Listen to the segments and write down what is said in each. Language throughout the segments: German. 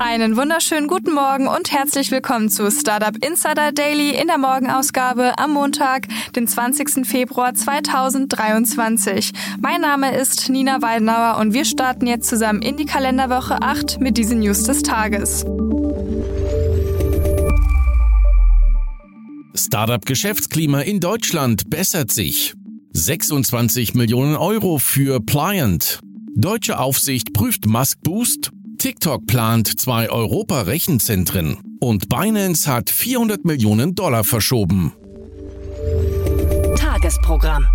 Einen wunderschönen guten Morgen und herzlich willkommen zu Startup Insider Daily in der Morgenausgabe am Montag, den 20. Februar 2023. Mein Name ist Nina Weidenauer und wir starten jetzt zusammen in die Kalenderwoche 8 mit diesen News des Tages. Startup-Geschäftsklima in Deutschland bessert sich. 26 Millionen Euro für Pliant. Deutsche Aufsicht prüft Musk Boost TikTok plant zwei Europa-Rechenzentren und Binance hat 400 Millionen Dollar verschoben. Tagesprogramm.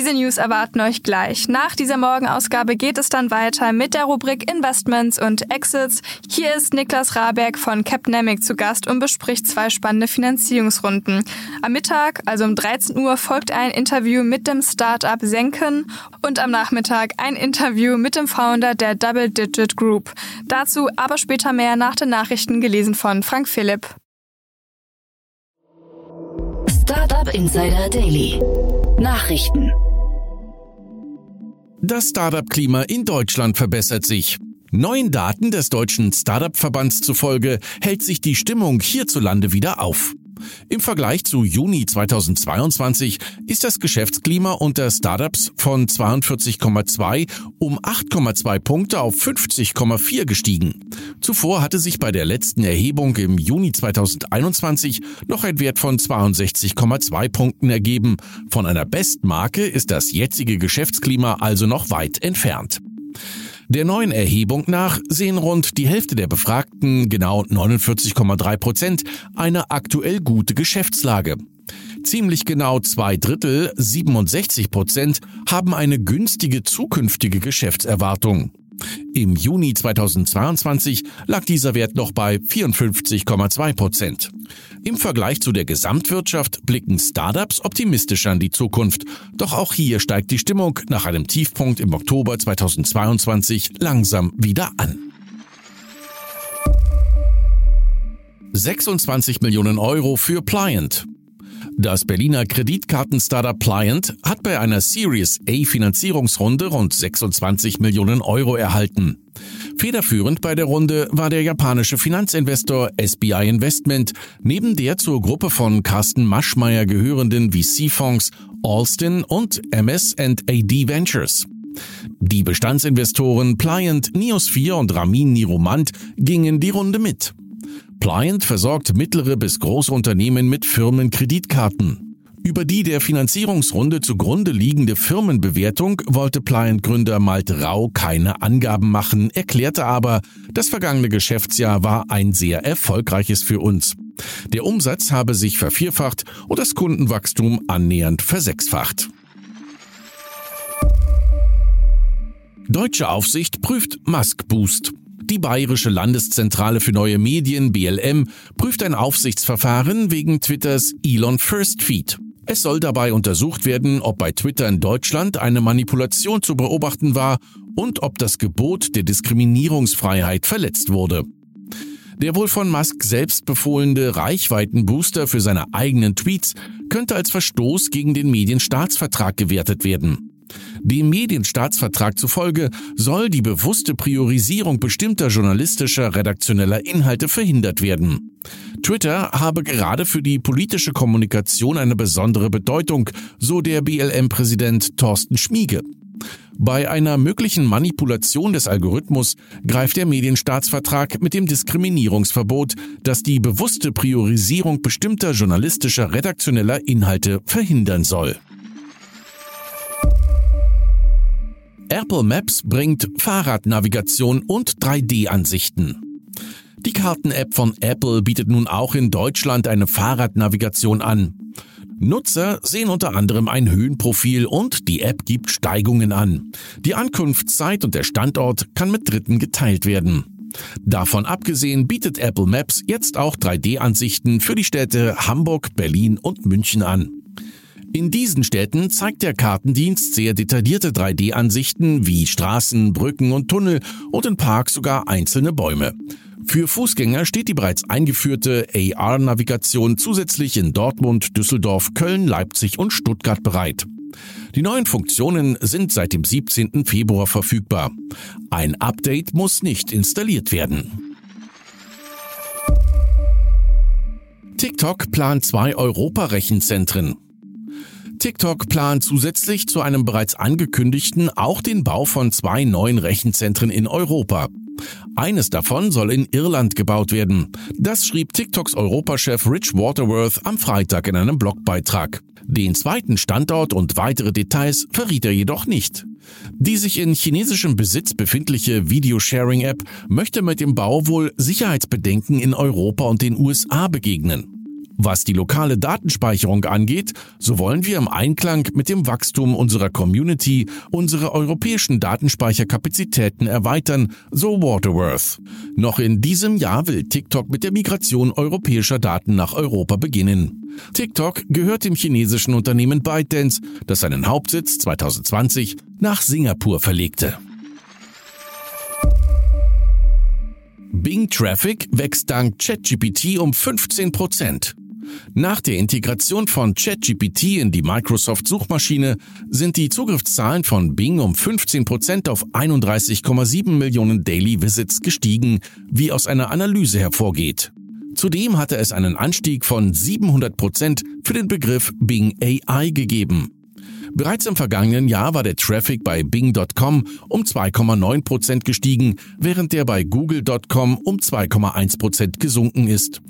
Diese News erwarten euch gleich. Nach dieser Morgenausgabe geht es dann weiter mit der Rubrik Investments und Exits. Hier ist Niklas Raberg von Capnemic zu Gast und bespricht zwei spannende Finanzierungsrunden. Am Mittag, also um 13 Uhr, folgt ein Interview mit dem Startup Senken und am Nachmittag ein Interview mit dem Founder der Double Digit Group. Dazu aber später mehr nach den Nachrichten gelesen von Frank Philipp. Startup Insider Daily. Nachrichten. Das Startup-Klima in Deutschland verbessert sich. Neuen Daten des deutschen Startup-Verbands zufolge hält sich die Stimmung hierzulande wieder auf. Im Vergleich zu Juni 2022 ist das Geschäftsklima unter Startups von 42,2 um 8,2 Punkte auf 50,4 gestiegen. Zuvor hatte sich bei der letzten Erhebung im Juni 2021 noch ein Wert von 62,2 Punkten ergeben. Von einer Bestmarke ist das jetzige Geschäftsklima also noch weit entfernt. Der neuen Erhebung nach sehen rund die Hälfte der Befragten, genau 49,3 Prozent, eine aktuell gute Geschäftslage. Ziemlich genau zwei Drittel, 67 Prozent, haben eine günstige zukünftige Geschäftserwartung. Im Juni 2022 lag dieser Wert noch bei 54,2 Prozent. Im Vergleich zu der Gesamtwirtschaft blicken Startups optimistisch an die Zukunft. Doch auch hier steigt die Stimmung nach einem Tiefpunkt im Oktober 2022 langsam wieder an. 26 Millionen Euro für Pliant. Das Berliner Kreditkarten-Startup Pliant hat bei einer Series A Finanzierungsrunde rund 26 Millionen Euro erhalten. Federführend bei der Runde war der japanische Finanzinvestor SBI Investment, neben der zur Gruppe von Carsten Maschmeyer gehörenden VC-Fonds Alston und MS&AD Ventures. Die Bestandsinvestoren Pliant, Nios4 und Ramin Niromant gingen die Runde mit. Pliant versorgt mittlere bis große Unternehmen mit Firmenkreditkarten. Über die der Finanzierungsrunde zugrunde liegende Firmenbewertung wollte Pliant-Gründer Malte Rau keine Angaben machen, erklärte aber, das vergangene Geschäftsjahr war ein sehr erfolgreiches für uns. Der Umsatz habe sich vervierfacht und das Kundenwachstum annähernd versechsfacht. Deutsche Aufsicht prüft Musk Boost. Die Bayerische Landeszentrale für neue Medien BLM prüft ein Aufsichtsverfahren wegen Twitters Elon First Feed. Es soll dabei untersucht werden, ob bei Twitter in Deutschland eine Manipulation zu beobachten war und ob das Gebot der Diskriminierungsfreiheit verletzt wurde. Der wohl von Musk selbst befohlene Reichweitenbooster für seine eigenen Tweets könnte als Verstoß gegen den Medienstaatsvertrag gewertet werden. Dem Medienstaatsvertrag zufolge soll die bewusste Priorisierung bestimmter journalistischer, redaktioneller Inhalte verhindert werden. Twitter habe gerade für die politische Kommunikation eine besondere Bedeutung, so der BLM-Präsident Thorsten Schmiege. Bei einer möglichen Manipulation des Algorithmus greift der Medienstaatsvertrag mit dem Diskriminierungsverbot, das die bewusste Priorisierung bestimmter journalistischer, redaktioneller Inhalte verhindern soll. Apple Maps bringt Fahrradnavigation und 3D-Ansichten. Die Karten-App von Apple bietet nun auch in Deutschland eine Fahrradnavigation an. Nutzer sehen unter anderem ein Höhenprofil und die App gibt Steigungen an. Die Ankunftszeit und der Standort kann mit Dritten geteilt werden. Davon abgesehen bietet Apple Maps jetzt auch 3D-Ansichten für die Städte Hamburg, Berlin und München an. In diesen Städten zeigt der Kartendienst sehr detaillierte 3D-Ansichten wie Straßen, Brücken und Tunnel und in Parks sogar einzelne Bäume. Für Fußgänger steht die bereits eingeführte AR-Navigation zusätzlich in Dortmund, Düsseldorf, Köln, Leipzig und Stuttgart bereit. Die neuen Funktionen sind seit dem 17. Februar verfügbar. Ein Update muss nicht installiert werden. TikTok plant zwei Europa-Rechenzentren. TikTok plant zusätzlich zu einem bereits angekündigten auch den Bau von zwei neuen Rechenzentren in Europa. Eines davon soll in Irland gebaut werden. Das schrieb TikToks Europachef Rich Waterworth am Freitag in einem Blogbeitrag. Den zweiten Standort und weitere Details verriet er jedoch nicht. Die sich in chinesischem Besitz befindliche Videosharing-App möchte mit dem Bau wohl Sicherheitsbedenken in Europa und den USA begegnen. Was die lokale Datenspeicherung angeht, so wollen wir im Einklang mit dem Wachstum unserer Community unsere europäischen Datenspeicherkapazitäten erweitern, so Waterworth. Noch in diesem Jahr will TikTok mit der Migration europäischer Daten nach Europa beginnen. TikTok gehört dem chinesischen Unternehmen ByteDance, das seinen Hauptsitz 2020 nach Singapur verlegte. Bing Traffic wächst dank ChatGPT um 15 Prozent. Nach der Integration von ChatGPT in die Microsoft-Suchmaschine sind die Zugriffszahlen von Bing um 15% auf 31,7 Millionen Daily Visits gestiegen, wie aus einer Analyse hervorgeht. Zudem hatte es einen Anstieg von 700% für den Begriff Bing AI gegeben. Bereits im vergangenen Jahr war der Traffic bei Bing.com um 2,9% gestiegen, während der bei Google.com um 2,1% gesunken ist.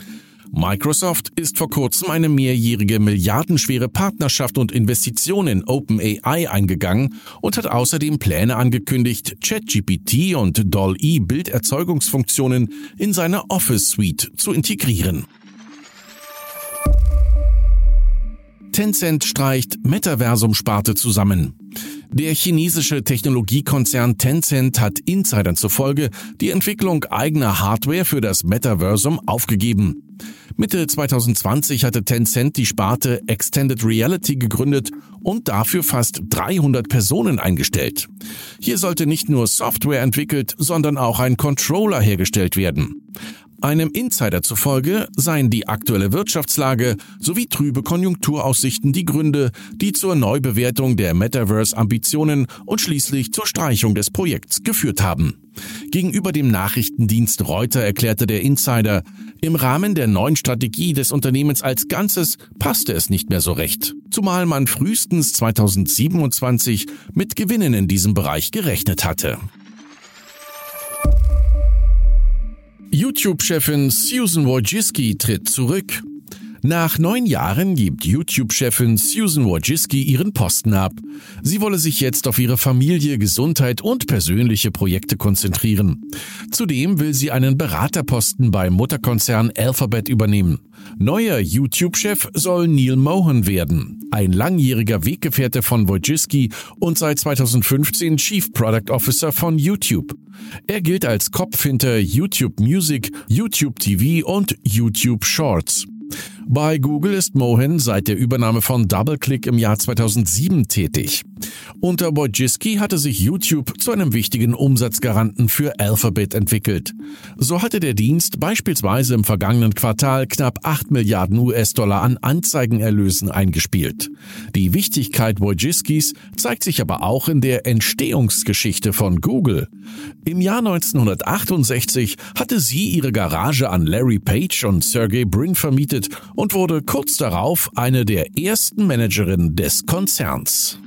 Microsoft ist vor kurzem eine mehrjährige milliardenschwere Partnerschaft und Investition in OpenAI eingegangen und hat außerdem Pläne angekündigt, ChatGPT und DALL-E Bilderzeugungsfunktionen in seine Office Suite zu integrieren. Tencent streicht Metaversum-Sparte zusammen. Der chinesische Technologiekonzern Tencent hat Insidern zufolge die Entwicklung eigener Hardware für das Metaversum aufgegeben. Mitte 2020 hatte Tencent die Sparte Extended Reality gegründet und dafür fast 300 Personen eingestellt. Hier sollte nicht nur Software entwickelt, sondern auch ein Controller hergestellt werden. Einem Insider zufolge seien die aktuelle Wirtschaftslage sowie trübe Konjunkturaussichten die Gründe, die zur Neubewertung der Metaverse-Ambitionen und schließlich zur Streichung des Projekts geführt haben. Gegenüber dem Nachrichtendienst Reuter erklärte der Insider, im Rahmen der neuen Strategie des Unternehmens als Ganzes passte es nicht mehr so recht, zumal man frühestens 2027 mit Gewinnen in diesem Bereich gerechnet hatte. YouTube-Chefin Susan Wojcicki tritt zurück. Nach neun Jahren gibt YouTube-Chefin Susan Wojcicki ihren Posten ab. Sie wolle sich jetzt auf ihre Familie, Gesundheit und persönliche Projekte konzentrieren. Zudem will sie einen Beraterposten beim Mutterkonzern Alphabet übernehmen. Neuer YouTube-Chef soll Neil Mohan werden, ein langjähriger Weggefährte von Wojcicki und seit 2015 Chief Product Officer von YouTube. Er gilt als Kopf hinter YouTube Music, YouTube TV und YouTube Shorts. Bei Google ist Mohan seit der Übernahme von DoubleClick im Jahr 2007 tätig. Unter Wojcicki hatte sich YouTube zu einem wichtigen Umsatzgaranten für Alphabet entwickelt. So hatte der Dienst beispielsweise im vergangenen Quartal knapp 8 Milliarden US-Dollar an Anzeigenerlösen eingespielt. Die Wichtigkeit Wojcickis zeigt sich aber auch in der Entstehungsgeschichte von Google. Im Jahr 1968 hatte sie ihre Garage an Larry Page und Sergey Brin vermietet und wurde kurz darauf eine der ersten Managerinnen des Konzerns.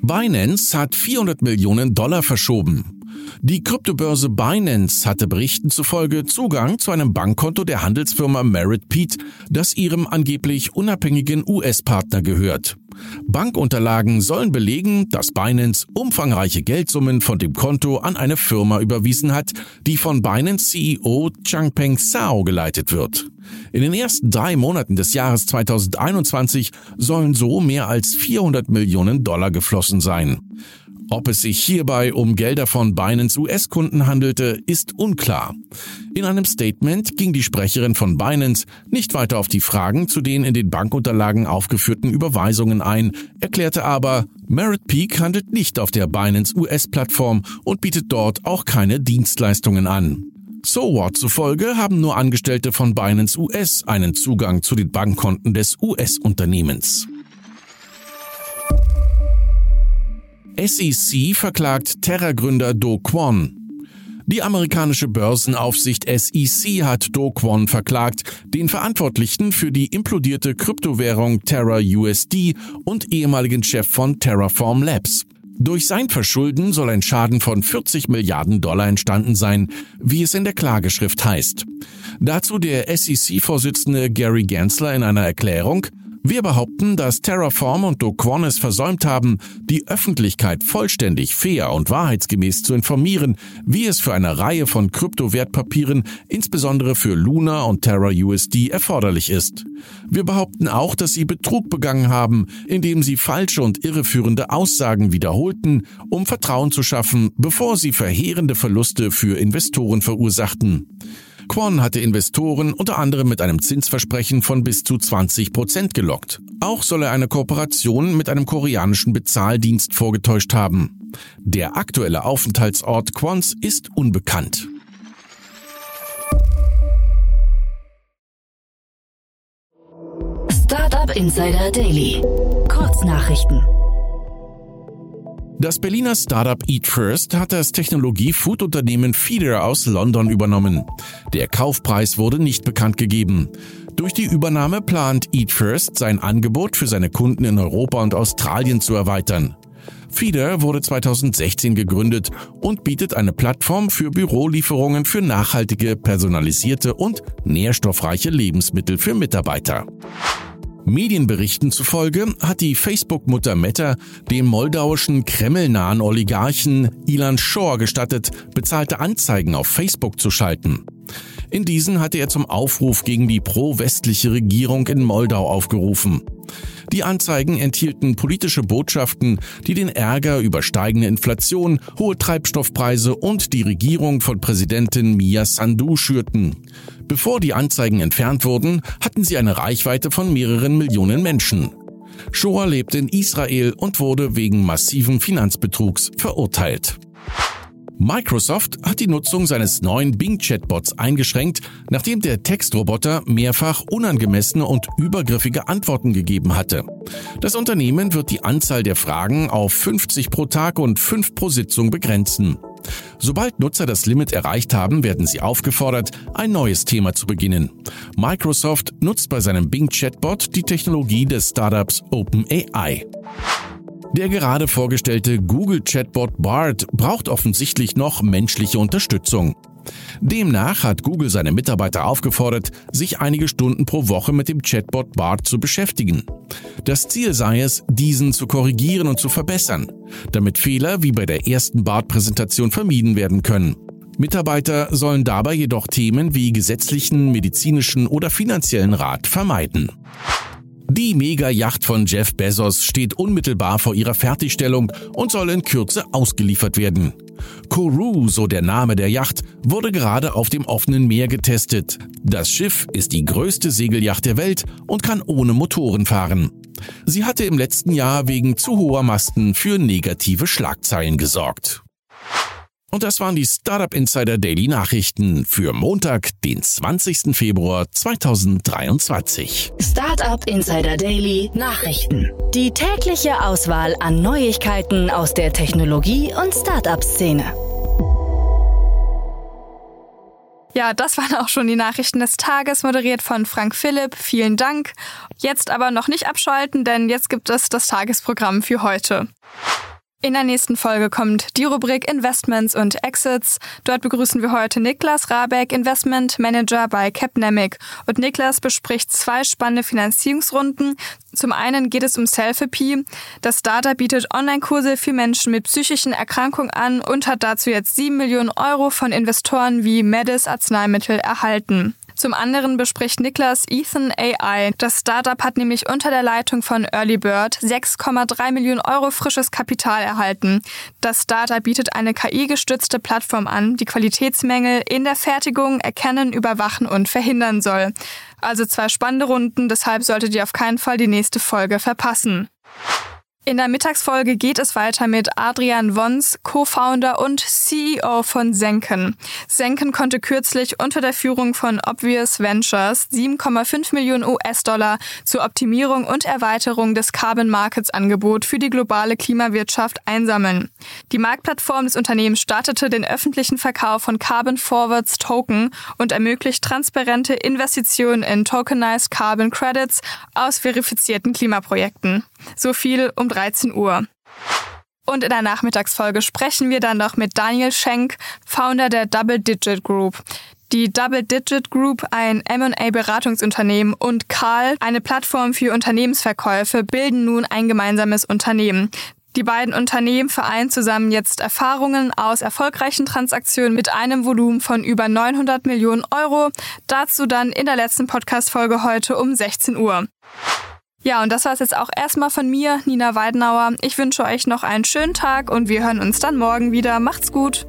Binance hat 400 Millionen Dollar verschoben. Die Kryptobörse Binance hatte Berichten zufolge Zugang zu einem Bankkonto der Handelsfirma Merit Pete, das ihrem angeblich unabhängigen US-Partner gehört. Bankunterlagen sollen belegen, dass Binance umfangreiche Geldsummen von dem Konto an eine Firma überwiesen hat, die von Binance CEO Changpeng Zhao geleitet wird. In den ersten drei Monaten des Jahres 2021 sollen so mehr als 400 Millionen Dollar geflossen sein. Ob es sich hierbei um Gelder von Binance US-Kunden handelte, ist unklar. In einem Statement ging die Sprecherin von Binance nicht weiter auf die Fragen zu den in den Bankunterlagen aufgeführten Überweisungen ein, erklärte aber, Merit Peak handelt nicht auf der Binance US-Plattform und bietet dort auch keine Dienstleistungen an. So what zufolge haben nur Angestellte von Binance US einen Zugang zu den Bankkonten des US-Unternehmens. SEC verklagt Terra-Gründer Do Kwon. Die amerikanische Börsenaufsicht SEC hat Do Kwon verklagt, den Verantwortlichen für die implodierte Kryptowährung Terra USD und ehemaligen Chef von Terraform Labs. Durch sein Verschulden soll ein Schaden von 40 Milliarden Dollar entstanden sein, wie es in der Klageschrift heißt. Dazu der SEC-Vorsitzende Gary Gensler in einer Erklärung, wir behaupten, dass Terraform und Do Kwon es versäumt haben, die Öffentlichkeit vollständig, fair und wahrheitsgemäß zu informieren, wie es für eine Reihe von Kryptowertpapieren, insbesondere für Luna und Terra USD, erforderlich ist. Wir behaupten auch, dass sie Betrug begangen haben, indem sie falsche und irreführende Aussagen wiederholten, um Vertrauen zu schaffen, bevor sie verheerende Verluste für Investoren verursachten. Kwon hatte Investoren unter anderem mit einem Zinsversprechen von bis zu 20 Prozent gelockt. Auch soll er eine Kooperation mit einem koreanischen Bezahldienst vorgetäuscht haben. Der aktuelle Aufenthaltsort Kwons ist unbekannt. Startup Insider Daily. Kurznachrichten. Das Berliner Startup Eat First hat das Technologie-Food-Unternehmen Feeder aus London übernommen. Der Kaufpreis wurde nicht bekannt gegeben. Durch die Übernahme plant Eat First sein Angebot für seine Kunden in Europa und Australien zu erweitern. Feeder wurde 2016 gegründet und bietet eine Plattform für Bürolieferungen für nachhaltige, personalisierte und nährstoffreiche Lebensmittel für Mitarbeiter. Medienberichten zufolge hat die Facebook-Mutter Meta dem moldauischen kremlnahen Oligarchen Ilan Shor gestattet, bezahlte Anzeigen auf Facebook zu schalten. In diesen hatte er zum Aufruf gegen die pro-westliche Regierung in Moldau aufgerufen. Die Anzeigen enthielten politische Botschaften, die den Ärger über steigende Inflation, hohe Treibstoffpreise und die Regierung von Präsidentin Mia Sandu schürten. Bevor die Anzeigen entfernt wurden, hatten sie eine Reichweite von mehreren Millionen Menschen. Shoah lebte in Israel und wurde wegen massiven Finanzbetrugs verurteilt. Microsoft hat die Nutzung seines neuen Bing-Chatbots eingeschränkt, nachdem der Textroboter mehrfach unangemessene und übergriffige Antworten gegeben hatte. Das Unternehmen wird die Anzahl der Fragen auf 50 pro Tag und 5 pro Sitzung begrenzen. Sobald Nutzer das Limit erreicht haben, werden sie aufgefordert, ein neues Thema zu beginnen. Microsoft nutzt bei seinem Bing Chatbot die Technologie des Startups OpenAI. Der gerade vorgestellte Google-Chatbot BART braucht offensichtlich noch menschliche Unterstützung. Demnach hat Google seine Mitarbeiter aufgefordert, sich einige Stunden pro Woche mit dem Chatbot BART zu beschäftigen. Das Ziel sei es, diesen zu korrigieren und zu verbessern, damit Fehler wie bei der ersten BART-Präsentation vermieden werden können. Mitarbeiter sollen dabei jedoch Themen wie gesetzlichen, medizinischen oder finanziellen Rat vermeiden. Die Mega-Yacht von Jeff Bezos steht unmittelbar vor ihrer Fertigstellung und soll in Kürze ausgeliefert werden. Kourou, so der Name der Yacht, wurde gerade auf dem offenen Meer getestet. Das Schiff ist die größte Segelyacht der Welt und kann ohne Motoren fahren. Sie hatte im letzten Jahr wegen zu hoher Masten für negative Schlagzeilen gesorgt. Und das waren die Startup Insider Daily Nachrichten für Montag, den 20. Februar 2023. Startup Insider Daily Nachrichten. Die tägliche Auswahl an Neuigkeiten aus der Technologie- und Startup-Szene. Ja, das waren auch schon die Nachrichten des Tages, moderiert von Frank Philipp. Vielen Dank. Jetzt aber noch nicht abschalten, denn jetzt gibt es das Tagesprogramm für heute. In der nächsten Folge kommt die Rubrik Investments und Exits. Dort begrüßen wir heute Niklas Rabeck, Investment Manager bei Capnemic. Und Niklas bespricht zwei spannende Finanzierungsrunden. Zum einen geht es um Selfie. Das Startup bietet Online-Kurse für Menschen mit psychischen Erkrankungen an und hat dazu jetzt 7 Millionen Euro von Investoren wie Medis Arzneimittel erhalten. Zum anderen bespricht Niklas Ethan AI. Das Startup hat nämlich unter der Leitung von Early Bird 6,3 Millionen Euro frisches Kapital erhalten. Das Startup bietet eine KI-gestützte Plattform an, die Qualitätsmängel in der Fertigung erkennen, überwachen und verhindern soll. Also zwei spannende Runden, deshalb solltet ihr auf keinen Fall die nächste Folge verpassen. In der Mittagsfolge geht es weiter mit Adrian Wons, Co-Founder und CEO von Senken. Senken konnte kürzlich unter der Führung von Obvious Ventures 7,5 Millionen US-Dollar zur Optimierung und Erweiterung des Carbon Markets Angebot für die globale Klimawirtschaft einsammeln. Die Marktplattform des Unternehmens startete den öffentlichen Verkauf von Carbon Forwards Token und ermöglicht transparente Investitionen in Tokenized Carbon Credits aus verifizierten Klimaprojekten. So viel um 13 Uhr. Und in der Nachmittagsfolge sprechen wir dann noch mit Daniel Schenk, Founder der Double Digit Group. Die Double Digit Group, ein M&A-Beratungsunternehmen, und Karl, eine Plattform für Unternehmensverkäufe, bilden nun ein gemeinsames Unternehmen. Die beiden Unternehmen vereinen zusammen jetzt Erfahrungen aus erfolgreichen Transaktionen mit einem Volumen von über 900 Millionen Euro. Dazu dann in der letzten Podcast-Folge heute um 16 Uhr. Ja, und das war es jetzt auch erstmal von mir, Nina Weidenauer. Ich wünsche euch noch einen schönen Tag und wir hören uns dann morgen wieder. Macht's gut!